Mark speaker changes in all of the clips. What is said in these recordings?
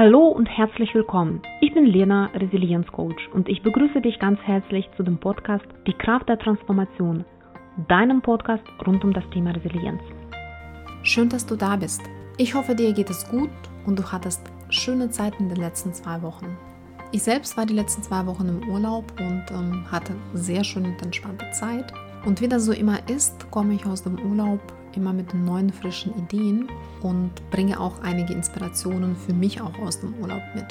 Speaker 1: Hallo und herzlich willkommen. Ich bin Lena, Resilienzcoach und ich begrüße dich ganz herzlich zu dem Podcast Die Kraft der Transformation, deinem Podcast rund um das Thema Resilienz.
Speaker 2: Schön, dass du da bist. Ich hoffe, dir geht es gut und du hattest schöne Zeit in den letzten zwei Wochen. Ich selbst war die letzten zwei Wochen im Urlaub und ähm, hatte sehr schöne und entspannte Zeit. Und wie das so immer ist, komme ich aus dem Urlaub immer mit neuen frischen Ideen und bringe auch einige Inspirationen für mich auch aus dem Urlaub mit.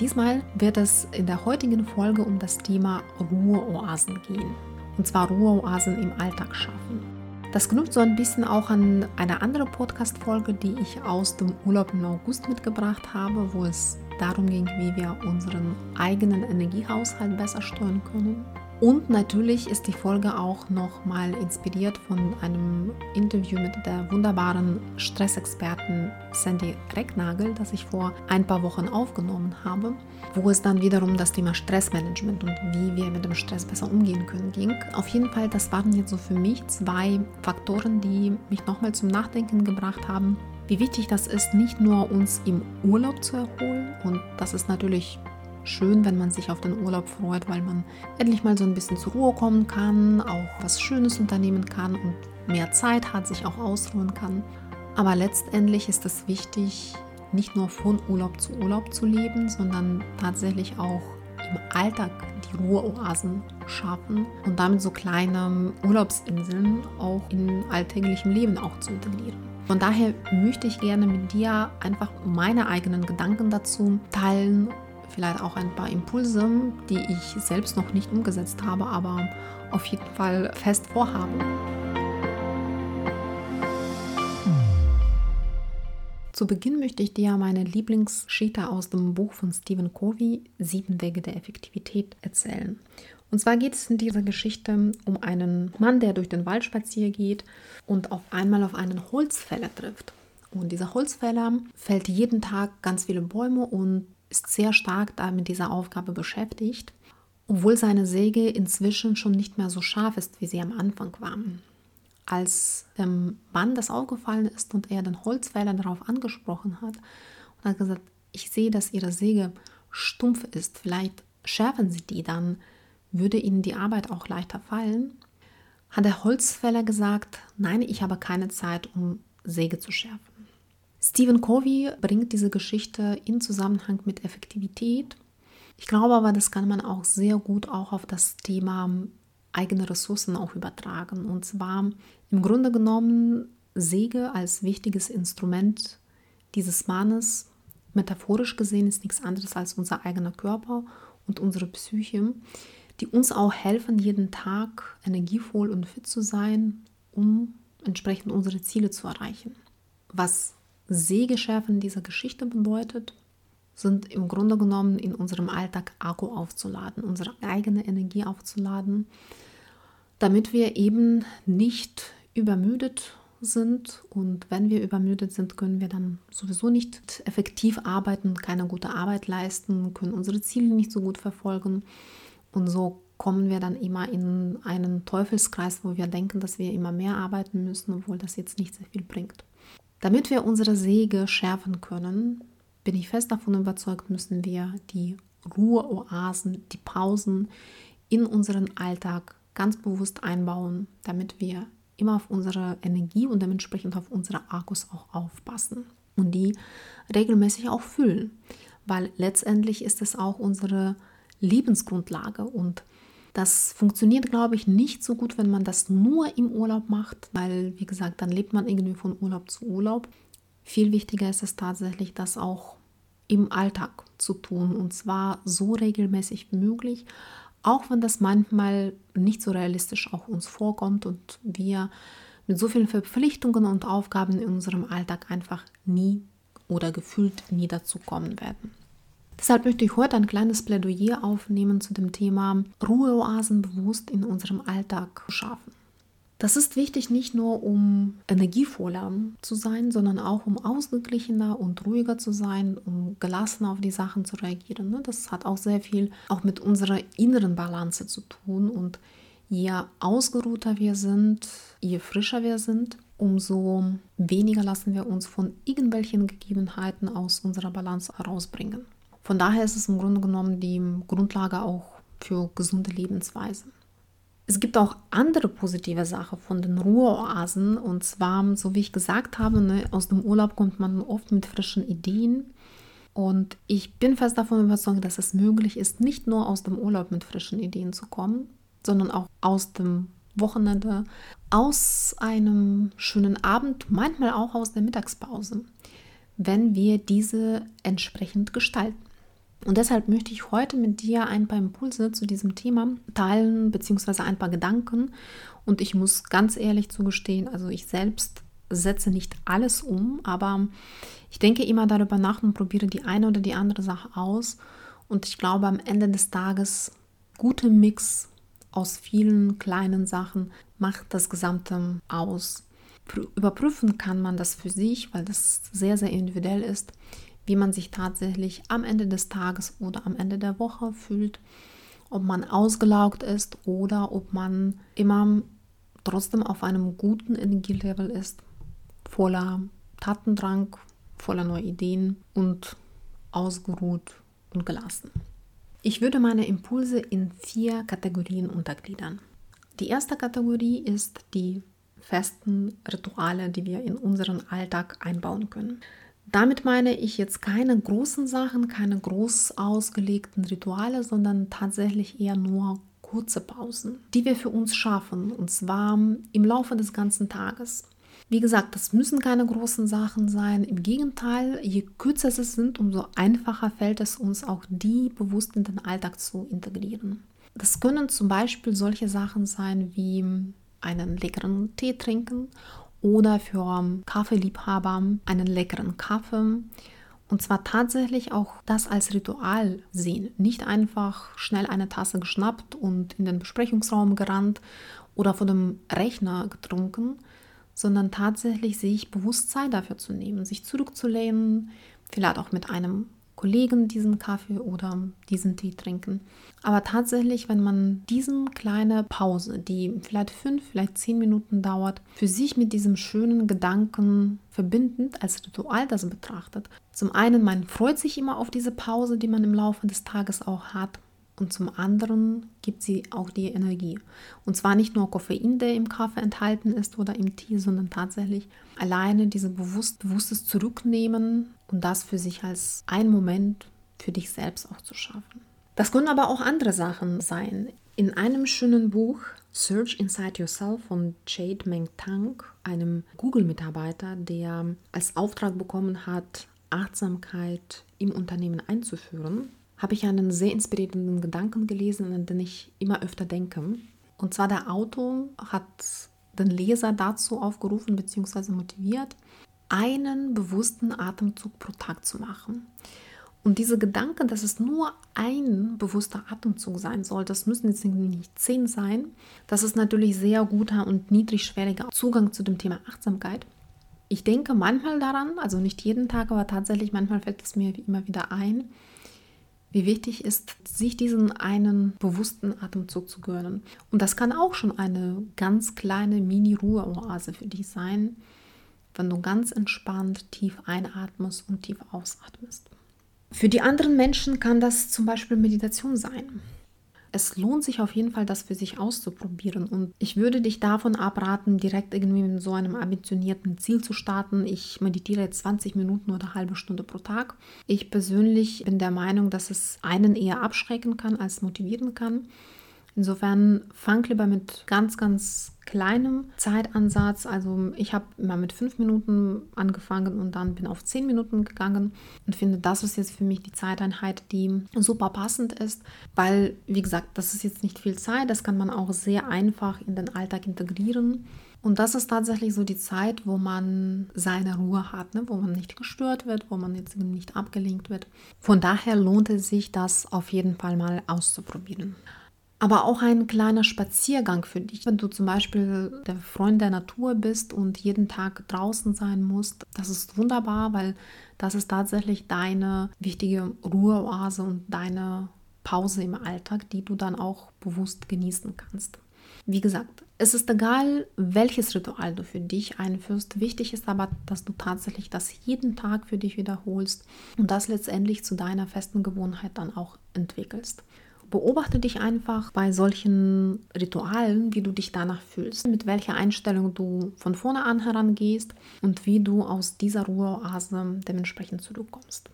Speaker 2: Diesmal wird es in der heutigen Folge um das Thema Ruheoasen gehen. Und zwar Ruheoasen im Alltag schaffen. Das knüpft so ein bisschen auch an eine andere Podcast-Folge, die ich aus dem Urlaub im August mitgebracht habe, wo es darum ging, wie wir unseren eigenen Energiehaushalt besser steuern können. Und natürlich ist die Folge auch nochmal inspiriert von einem Interview mit der wunderbaren Stressexpertin Sandy Recknagel, das ich vor ein paar Wochen aufgenommen habe, wo es dann wiederum das Thema Stressmanagement und wie wir mit dem Stress besser umgehen können ging. Auf jeden Fall, das waren jetzt so für mich zwei Faktoren, die mich nochmal zum Nachdenken gebracht haben, wie wichtig das ist, nicht nur uns im Urlaub zu erholen und das ist natürlich schön, wenn man sich auf den Urlaub freut, weil man endlich mal so ein bisschen zur Ruhe kommen kann, auch was Schönes unternehmen kann und mehr Zeit hat, sich auch ausruhen kann. Aber letztendlich ist es wichtig, nicht nur von Urlaub zu Urlaub zu leben, sondern tatsächlich auch im Alltag die Ruheoasen schaffen und damit so kleine Urlaubsinseln auch in alltäglichem Leben auch zu integrieren. Von daher möchte ich gerne mit dir einfach meine eigenen Gedanken dazu teilen vielleicht auch ein paar Impulse, die ich selbst noch nicht umgesetzt habe, aber auf jeden Fall fest vorhabe. Zu Beginn möchte ich dir meine Lieblingsgeschichte aus dem Buch von Stephen Covey, Sieben Wege der Effektivität, erzählen. Und zwar geht es in dieser Geschichte um einen Mann, der durch den Wald spazieren geht und auf einmal auf einen Holzfäller trifft. Und dieser Holzfäller fällt jeden Tag ganz viele Bäume und ist sehr stark da mit dieser Aufgabe beschäftigt, obwohl seine Säge inzwischen schon nicht mehr so scharf ist, wie sie am Anfang war. Als dem Mann das aufgefallen ist und er den Holzfäller darauf angesprochen hat und hat gesagt, ich sehe, dass Ihre Säge stumpf ist, vielleicht schärfen Sie die, dann würde Ihnen die Arbeit auch leichter fallen, hat der Holzfäller gesagt, nein, ich habe keine Zeit, um Säge zu schärfen. Stephen Covey bringt diese Geschichte in Zusammenhang mit Effektivität. Ich glaube aber, das kann man auch sehr gut auch auf das Thema eigene Ressourcen auch übertragen. Und zwar im Grunde genommen Säge als wichtiges Instrument dieses Mannes, metaphorisch gesehen, ist nichts anderes als unser eigener Körper und unsere Psyche, die uns auch helfen, jeden Tag energievoll und fit zu sein, um entsprechend unsere Ziele zu erreichen. Was Sehgeschärfen dieser Geschichte bedeutet, sind im Grunde genommen in unserem Alltag Akku aufzuladen, unsere eigene Energie aufzuladen, damit wir eben nicht übermüdet sind. Und wenn wir übermüdet sind, können wir dann sowieso nicht effektiv arbeiten, keine gute Arbeit leisten, können unsere Ziele nicht so gut verfolgen. Und so kommen wir dann immer in einen Teufelskreis, wo wir denken, dass wir immer mehr arbeiten müssen, obwohl das jetzt nicht sehr viel bringt. Damit wir unsere Säge schärfen können, bin ich fest davon überzeugt, müssen wir die Ruheoasen, die Pausen in unseren Alltag ganz bewusst einbauen, damit wir immer auf unsere Energie und dementsprechend auf unsere Akkus auch aufpassen und die regelmäßig auch füllen, weil letztendlich ist es auch unsere Lebensgrundlage und das funktioniert, glaube ich, nicht so gut, wenn man das nur im Urlaub macht, weil, wie gesagt, dann lebt man irgendwie von Urlaub zu Urlaub. Viel wichtiger ist es tatsächlich, das auch im Alltag zu tun und zwar so regelmäßig wie möglich, auch wenn das manchmal nicht so realistisch auch uns vorkommt und wir mit so vielen Verpflichtungen und Aufgaben in unserem Alltag einfach nie oder gefühlt nie dazu kommen werden. Deshalb möchte ich heute ein kleines Plädoyer aufnehmen zu dem Thema Ruheoasen bewusst in unserem Alltag schaffen. Das ist wichtig nicht nur, um energievoller zu sein, sondern auch um ausgeglichener und ruhiger zu sein, um gelassener auf die Sachen zu reagieren. Ne? Das hat auch sehr viel auch mit unserer inneren Balance zu tun und Je ausgeruhter wir sind, je frischer wir sind, umso weniger lassen wir uns von irgendwelchen Gegebenheiten aus unserer Balance herausbringen. Von daher ist es im Grunde genommen die Grundlage auch für gesunde Lebensweise. Es gibt auch andere positive Sachen von den Ruheoasen. Und zwar, so wie ich gesagt habe, ne, aus dem Urlaub kommt man oft mit frischen Ideen. Und ich bin fest davon überzeugt, dass es möglich ist, nicht nur aus dem Urlaub mit frischen Ideen zu kommen, sondern auch aus dem Wochenende, aus einem schönen Abend, manchmal auch aus der Mittagspause, wenn wir diese entsprechend gestalten. Und deshalb möchte ich heute mit dir ein paar Impulse zu diesem Thema teilen, beziehungsweise ein paar Gedanken. Und ich muss ganz ehrlich zugestehen, also ich selbst setze nicht alles um, aber ich denke immer darüber nach und probiere die eine oder die andere Sache aus. Und ich glaube, am Ende des Tages, guter Mix aus vielen kleinen Sachen macht das Gesamte aus. Überprüfen kann man das für sich, weil das sehr, sehr individuell ist wie man sich tatsächlich am Ende des Tages oder am Ende der Woche fühlt, ob man ausgelaugt ist oder ob man immer trotzdem auf einem guten Energielevel ist, voller Tatendrang, voller neue Ideen und ausgeruht und gelassen. Ich würde meine Impulse in vier Kategorien untergliedern. Die erste Kategorie ist die festen Rituale, die wir in unseren Alltag einbauen können. Damit meine ich jetzt keine großen Sachen, keine groß ausgelegten Rituale, sondern tatsächlich eher nur kurze Pausen, die wir für uns schaffen, und zwar im Laufe des ganzen Tages. Wie gesagt, das müssen keine großen Sachen sein. Im Gegenteil, je kürzer sie sind, umso einfacher fällt es uns auch, die bewusst in den Alltag zu integrieren. Das können zum Beispiel solche Sachen sein wie einen leckeren Tee trinken oder für Kaffeeliebhaber einen leckeren Kaffee. Und zwar tatsächlich auch das als Ritual sehen. Nicht einfach schnell eine Tasse geschnappt und in den Besprechungsraum gerannt oder vor dem Rechner getrunken, sondern tatsächlich sich bewusst Zeit dafür zu nehmen, sich zurückzulehnen, vielleicht auch mit einem Kollegen diesen Kaffee oder diesen Tee trinken. Aber tatsächlich, wenn man diese kleine Pause, die vielleicht fünf, vielleicht zehn Minuten dauert, für sich mit diesem schönen Gedanken verbindend als Ritual das betrachtet. Zum einen, man freut sich immer auf diese Pause, die man im Laufe des Tages auch hat und zum anderen gibt sie auch die Energie. Und zwar nicht nur Koffein, der im Kaffee enthalten ist oder im Tee, sondern tatsächlich alleine dieses bewusst, bewusstes Zurücknehmen und das für sich als ein Moment für dich selbst auch zu schaffen. Das können aber auch andere Sachen sein. In einem schönen Buch Search Inside Yourself von Jade Meng Tang, einem Google-Mitarbeiter, der als Auftrag bekommen hat, Achtsamkeit im Unternehmen einzuführen, habe ich einen sehr inspirierenden Gedanken gelesen, an den ich immer öfter denke. Und zwar der Autor hat den Leser dazu aufgerufen bzw. motiviert, einen bewussten Atemzug pro Tag zu machen. Und diese Gedanke, dass es nur ein bewusster Atemzug sein soll, das müssen jetzt nicht zehn sein. Das ist natürlich sehr guter und niedrigschwelliger Zugang zu dem Thema Achtsamkeit. Ich denke manchmal daran, also nicht jeden Tag, aber tatsächlich manchmal fällt es mir immer wieder ein, wie wichtig ist, sich diesen einen bewussten Atemzug zu gönnen. Und das kann auch schon eine ganz kleine Mini-Ruheoase für dich sein, wenn du ganz entspannt tief einatmest und tief ausatmest. Für die anderen Menschen kann das zum Beispiel Meditation sein es lohnt sich auf jeden Fall, das für sich auszuprobieren. Und ich würde dich davon abraten, direkt irgendwie mit so einem ambitionierten Ziel zu starten. Ich meditiere jetzt 20 Minuten oder eine halbe Stunde pro Tag. Ich persönlich bin der Meinung, dass es einen eher abschrecken kann als motivieren kann. Insofern fang lieber mit ganz, ganz kleinem Zeitansatz. Also ich habe immer mit fünf Minuten angefangen und dann bin auf zehn Minuten gegangen und finde, das ist jetzt für mich die Zeiteinheit, die super passend ist, weil, wie gesagt, das ist jetzt nicht viel Zeit, das kann man auch sehr einfach in den Alltag integrieren. Und das ist tatsächlich so die Zeit, wo man seine Ruhe hat, ne? wo man nicht gestört wird, wo man jetzt nicht abgelenkt wird. Von daher lohnt es sich, das auf jeden Fall mal auszuprobieren aber auch ein kleiner Spaziergang für dich. Wenn du zum Beispiel der Freund der Natur bist und jeden Tag draußen sein musst, das ist wunderbar, weil das ist tatsächlich deine wichtige Ruheoase und deine Pause im Alltag, die du dann auch bewusst genießen kannst. Wie gesagt, es ist egal, welches Ritual du für dich einführst. Wichtig ist aber, dass du tatsächlich das jeden Tag für dich wiederholst und das letztendlich zu deiner festen Gewohnheit dann auch entwickelst. Beobachte dich einfach bei solchen Ritualen, wie du dich danach fühlst, mit welcher Einstellung du von vorne an herangehst und wie du aus dieser Ruheoase dementsprechend zurückkommst.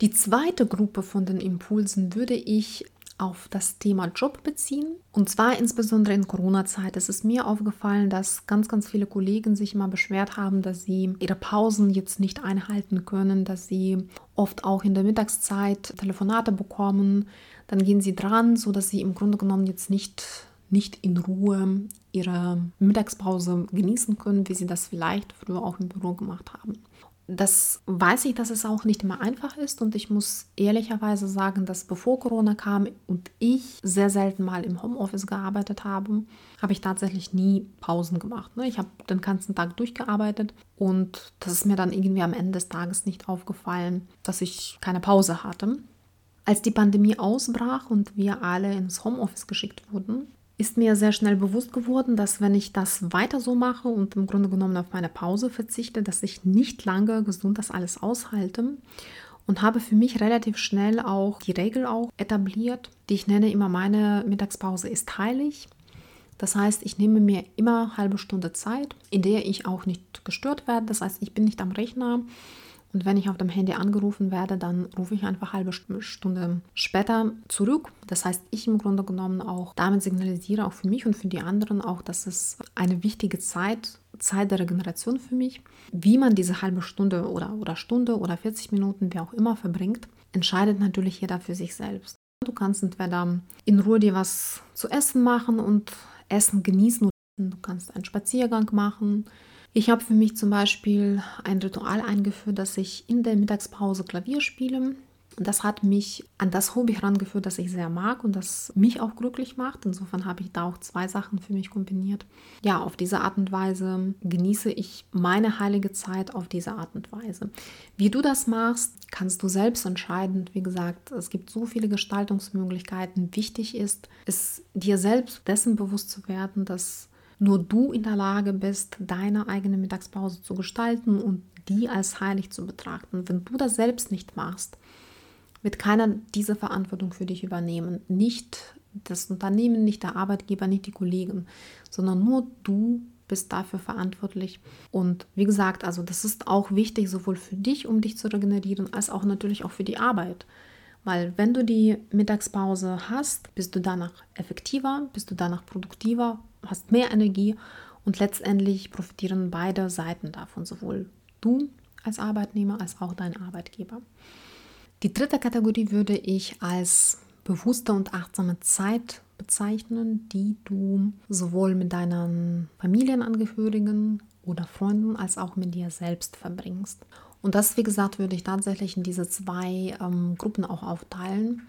Speaker 2: Die zweite Gruppe von den Impulsen würde ich auf das Thema Job beziehen. Und zwar insbesondere in Corona-Zeit. Es ist mir aufgefallen, dass ganz, ganz viele Kollegen sich immer beschwert haben, dass sie ihre Pausen jetzt nicht einhalten können, dass sie oft auch in der Mittagszeit Telefonate bekommen. Dann gehen sie dran, sodass sie im Grunde genommen jetzt nicht nicht in Ruhe ihre Mittagspause genießen können, wie sie das vielleicht früher auch im Büro gemacht haben das weiß ich, dass es auch nicht immer einfach ist und ich muss ehrlicherweise sagen, dass bevor Corona kam und ich sehr selten mal im Homeoffice gearbeitet habe, habe ich tatsächlich nie Pausen gemacht. Ne? Ich habe den ganzen Tag durchgearbeitet und das ist mir dann irgendwie am Ende des Tages nicht aufgefallen, dass ich keine Pause hatte. Als die Pandemie ausbrach und wir alle ins Homeoffice geschickt wurden, ist mir sehr schnell bewusst geworden, dass wenn ich das weiter so mache und im Grunde genommen auf meine Pause verzichte, dass ich nicht lange gesund das alles aushalte und habe für mich relativ schnell auch die Regel auch etabliert, die ich nenne immer meine Mittagspause ist heilig. Das heißt, ich nehme mir immer halbe Stunde Zeit, in der ich auch nicht gestört werde. Das heißt, ich bin nicht am Rechner, und wenn ich auf dem Handy angerufen werde, dann rufe ich einfach halbe Stunde später zurück. Das heißt, ich im Grunde genommen auch damit signalisiere, auch für mich und für die anderen auch, dass es eine wichtige Zeit, Zeit der Regeneration für mich. Wie man diese halbe Stunde oder, oder Stunde oder 40 Minuten, wie auch immer, verbringt, entscheidet natürlich jeder für sich selbst. Du kannst entweder in Ruhe dir was zu essen machen und Essen genießen. Du kannst einen Spaziergang machen. Ich habe für mich zum Beispiel ein Ritual eingeführt, dass ich in der Mittagspause Klavier spiele. Das hat mich an das Hobby herangeführt, das ich sehr mag und das mich auch glücklich macht. Insofern habe ich da auch zwei Sachen für mich kombiniert. Ja, auf diese Art und Weise genieße ich meine heilige Zeit auf diese Art und Weise. Wie du das machst, kannst du selbst entscheiden. Wie gesagt, es gibt so viele Gestaltungsmöglichkeiten. Wichtig ist, es dir selbst dessen bewusst zu werden, dass nur du in der Lage bist, deine eigene Mittagspause zu gestalten und die als heilig zu betrachten. Wenn du das selbst nicht machst, wird keiner diese Verantwortung für dich übernehmen. Nicht das Unternehmen, nicht der Arbeitgeber, nicht die Kollegen, sondern nur du bist dafür verantwortlich. Und wie gesagt, also das ist auch wichtig, sowohl für dich, um dich zu regenerieren, als auch natürlich auch für die Arbeit. Weil wenn du die Mittagspause hast, bist du danach effektiver, bist du danach produktiver hast mehr Energie und letztendlich profitieren beide Seiten davon, sowohl du als Arbeitnehmer als auch dein Arbeitgeber. Die dritte Kategorie würde ich als bewusste und achtsame Zeit bezeichnen, die du sowohl mit deinen Familienangehörigen oder Freunden als auch mit dir selbst verbringst. Und das, wie gesagt, würde ich tatsächlich in diese zwei ähm, Gruppen auch aufteilen.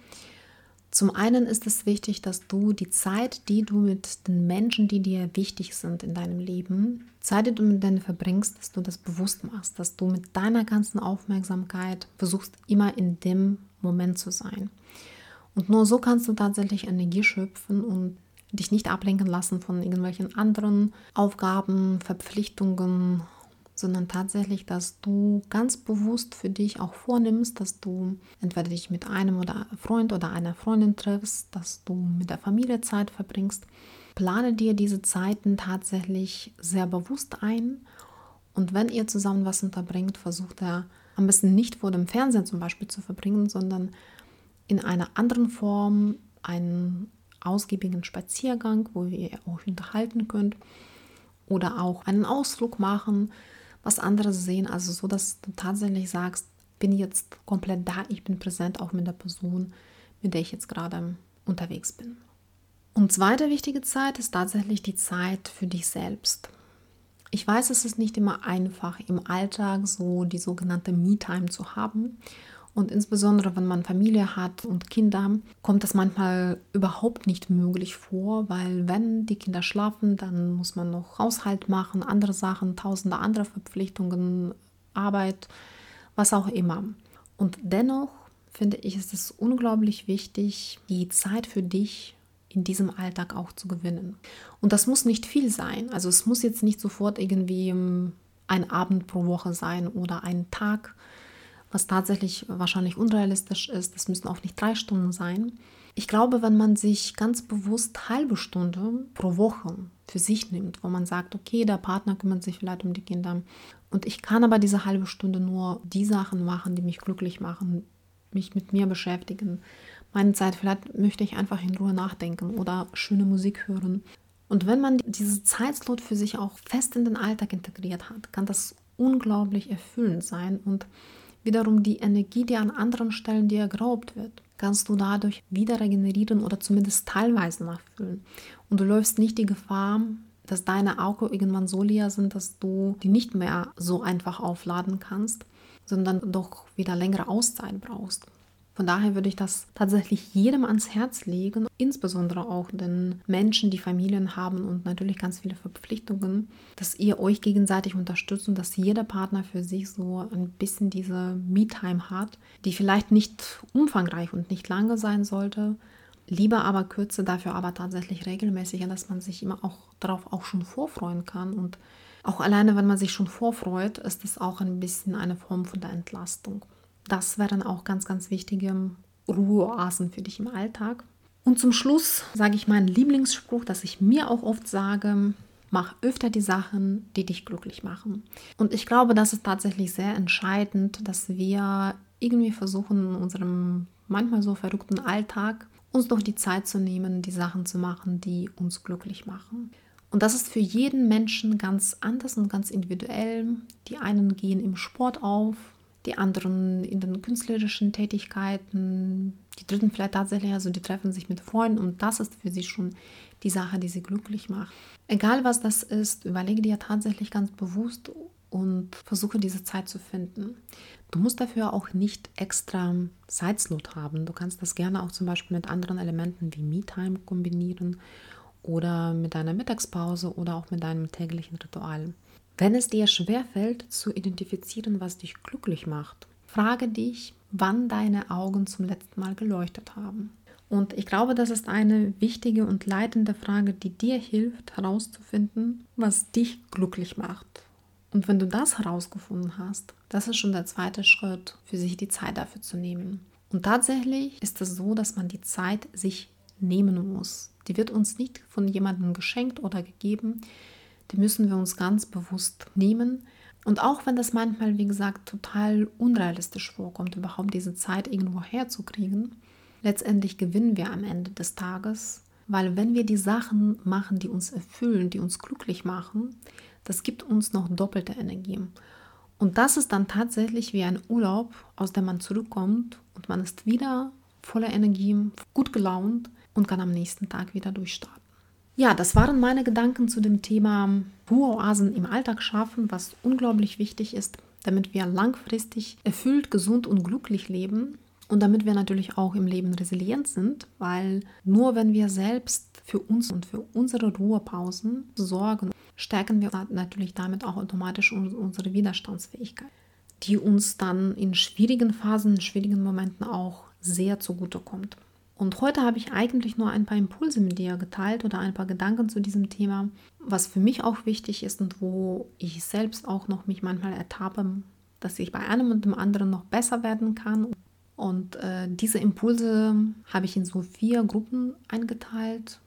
Speaker 2: Zum einen ist es wichtig, dass du die Zeit, die du mit den Menschen, die dir wichtig sind in deinem Leben, Zeit, die du mit denen verbringst, dass du das bewusst machst, dass du mit deiner ganzen Aufmerksamkeit versuchst, immer in dem Moment zu sein. Und nur so kannst du tatsächlich Energie schöpfen und dich nicht ablenken lassen von irgendwelchen anderen Aufgaben, Verpflichtungen sondern tatsächlich, dass du ganz bewusst für dich auch vornimmst, dass du entweder dich mit einem oder Freund oder einer Freundin triffst, dass du mit der Familie Zeit verbringst. Plane dir diese Zeiten tatsächlich sehr bewusst ein und wenn ihr zusammen was unterbringt, versucht er am besten nicht vor dem Fernsehen zum Beispiel zu verbringen, sondern in einer anderen Form einen ausgiebigen Spaziergang, wo ihr euch unterhalten könnt oder auch einen Ausflug machen, was anderes sehen. Also so, dass du tatsächlich sagst, bin jetzt komplett da, ich bin präsent auch mit der Person, mit der ich jetzt gerade unterwegs bin. Und zweite wichtige Zeit ist tatsächlich die Zeit für dich selbst. Ich weiß, es ist nicht immer einfach im Alltag so die sogenannte Me-Time zu haben. Und insbesondere, wenn man Familie hat und Kinder, kommt das manchmal überhaupt nicht möglich vor, weil wenn die Kinder schlafen, dann muss man noch Haushalt machen, andere Sachen, tausende andere Verpflichtungen, Arbeit, was auch immer. Und dennoch finde ich, ist es unglaublich wichtig, die Zeit für dich in diesem Alltag auch zu gewinnen. Und das muss nicht viel sein. Also es muss jetzt nicht sofort irgendwie ähm, ein Abend pro Woche sein oder ein Tag, was tatsächlich wahrscheinlich unrealistisch ist. Das müssen auch nicht drei Stunden sein. Ich glaube, wenn man sich ganz bewusst halbe Stunde pro Woche für sich nimmt, wo man sagt, okay, der Partner kümmert sich vielleicht um die Kinder und ich kann aber diese halbe Stunde nur die Sachen machen, die mich glücklich machen, mich mit mir beschäftigen. Meine Zeit, vielleicht möchte ich einfach in Ruhe nachdenken oder schöne Musik hören. Und wenn man diese Zeitslot für sich auch fest in den Alltag integriert hat, kann das unglaublich erfüllend sein und wiederum die Energie, die an anderen Stellen dir geraubt wird, kannst du dadurch wieder regenerieren oder zumindest teilweise nachfüllen. Und du läufst nicht die Gefahr, dass deine Augen irgendwann so leer sind, dass du die nicht mehr so einfach aufladen kannst, sondern doch wieder längere Auszeit brauchst. Von daher würde ich das tatsächlich jedem ans Herz legen, insbesondere auch den Menschen, die Familien haben und natürlich ganz viele Verpflichtungen, dass ihr euch gegenseitig unterstützt und dass jeder Partner für sich so ein bisschen diese Me-Time hat, die vielleicht nicht umfangreich und nicht lange sein sollte, Lieber aber kürze, dafür aber tatsächlich regelmäßig, dass man sich immer auch darauf auch schon vorfreuen kann. Und auch alleine, wenn man sich schon vorfreut, ist es auch ein bisschen eine Form von der Entlastung. Das wären auch ganz, ganz wichtige Ruheoasen für dich im Alltag. Und zum Schluss sage ich meinen Lieblingsspruch, dass ich mir auch oft sage, mach öfter die Sachen, die dich glücklich machen. Und ich glaube, das ist tatsächlich sehr entscheidend, dass wir irgendwie versuchen, in unserem manchmal so verrückten Alltag uns doch die Zeit zu nehmen, die Sachen zu machen, die uns glücklich machen. Und das ist für jeden Menschen ganz anders und ganz individuell. Die einen gehen im Sport auf, die anderen in den künstlerischen Tätigkeiten, die dritten vielleicht tatsächlich, also die treffen sich mit Freunden und das ist für sie schon die Sache, die sie glücklich macht. Egal was das ist, überlege dir tatsächlich ganz bewusst und versuche diese Zeit zu finden. Du musst dafür auch nicht extra Zeitslot haben. Du kannst das gerne auch zum Beispiel mit anderen Elementen wie Me-Time kombinieren oder mit deiner Mittagspause oder auch mit deinem täglichen Ritual. Wenn es dir schwerfällt zu identifizieren, was dich glücklich macht, frage dich, wann deine Augen zum letzten Mal geleuchtet haben. Und ich glaube, das ist eine wichtige und leitende Frage, die dir hilft herauszufinden, was dich glücklich macht. Und wenn du das herausgefunden hast, das ist schon der zweite Schritt, für sich die Zeit dafür zu nehmen. Und tatsächlich ist es so, dass man die Zeit sich nehmen muss. Die wird uns nicht von jemandem geschenkt oder gegeben. Die müssen wir uns ganz bewusst nehmen. Und auch wenn das manchmal, wie gesagt, total unrealistisch vorkommt, überhaupt diese Zeit irgendwo herzukriegen, letztendlich gewinnen wir am Ende des Tages, weil wenn wir die Sachen machen, die uns erfüllen, die uns glücklich machen, das gibt uns noch doppelte Energie. Und das ist dann tatsächlich wie ein Urlaub, aus dem man zurückkommt und man ist wieder voller Energie, gut gelaunt und kann am nächsten Tag wieder durchstarten. Ja, das waren meine Gedanken zu dem Thema Ruheoasen im Alltag schaffen, was unglaublich wichtig ist, damit wir langfristig erfüllt, gesund und glücklich leben und damit wir natürlich auch im Leben resilient sind, weil nur wenn wir selbst für uns und für unsere Ruhepausen sorgen, stärken wir natürlich damit auch automatisch unsere Widerstandsfähigkeit, die uns dann in schwierigen Phasen, in schwierigen Momenten auch sehr zugutekommt. Und heute habe ich eigentlich nur ein paar Impulse mit dir geteilt oder ein paar Gedanken zu diesem Thema, was für mich auch wichtig ist und wo ich selbst auch noch mich manchmal ertappe, dass ich bei einem und dem anderen noch besser werden kann. Und äh, diese Impulse habe ich in so vier Gruppen eingeteilt.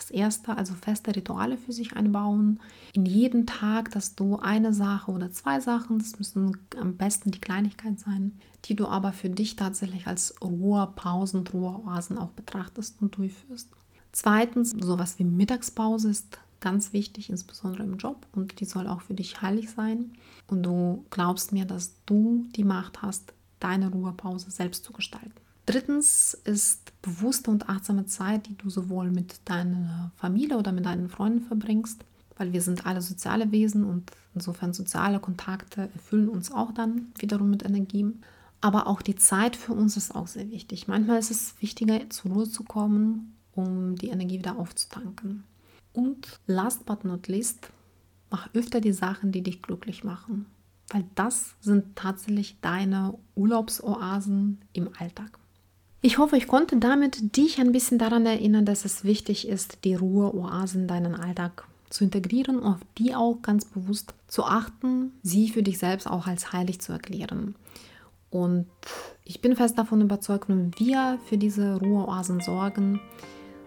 Speaker 2: Das erste, also feste Rituale für sich einbauen. In jeden Tag, dass du eine Sache oder zwei Sachen, das müssen am besten die Kleinigkeit sein, die du aber für dich tatsächlich als Ruhepausen, Ruheoasen auch betrachtest und durchführst. Zweitens, sowas wie Mittagspause ist ganz wichtig, insbesondere im Job und die soll auch für dich heilig sein. Und du glaubst mir, dass du die Macht hast, deine Ruhepause selbst zu gestalten. Drittens ist bewusste und achtsame Zeit, die du sowohl mit deiner Familie oder mit deinen Freunden verbringst, weil wir sind alle soziale Wesen und insofern soziale Kontakte erfüllen uns auch dann wiederum mit Energie. Aber auch die Zeit für uns ist auch sehr wichtig. Manchmal ist es wichtiger, zur Ruhe zu kommen, um die Energie wieder aufzutanken. Und last but not least, mach öfter die Sachen, die dich glücklich machen. Weil das sind tatsächlich deine Urlaubsoasen im Alltag. Ich hoffe, ich konnte damit dich ein bisschen daran erinnern, dass es wichtig ist, die Ruheoasen in deinen Alltag zu integrieren und auf die auch ganz bewusst zu achten, sie für dich selbst auch als heilig zu erklären. Und ich bin fest davon überzeugt, wenn wir für diese Ruheoasen sorgen,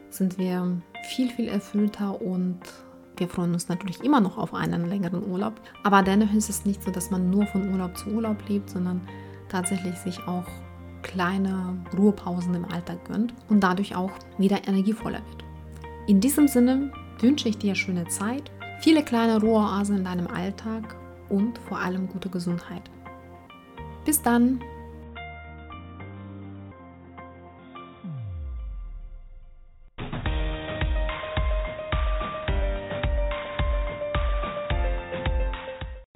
Speaker 2: sind wir viel, viel erfüllter und wir freuen uns natürlich immer noch auf einen längeren Urlaub. Aber dennoch ist es nicht so, dass man nur von Urlaub zu Urlaub lebt, sondern tatsächlich sich auch kleine Ruhepausen im Alltag gönnt und dadurch auch wieder energievoller wird. In diesem Sinne wünsche ich dir schöne Zeit, viele kleine Ruheoasen in deinem Alltag und vor allem gute Gesundheit. Bis dann!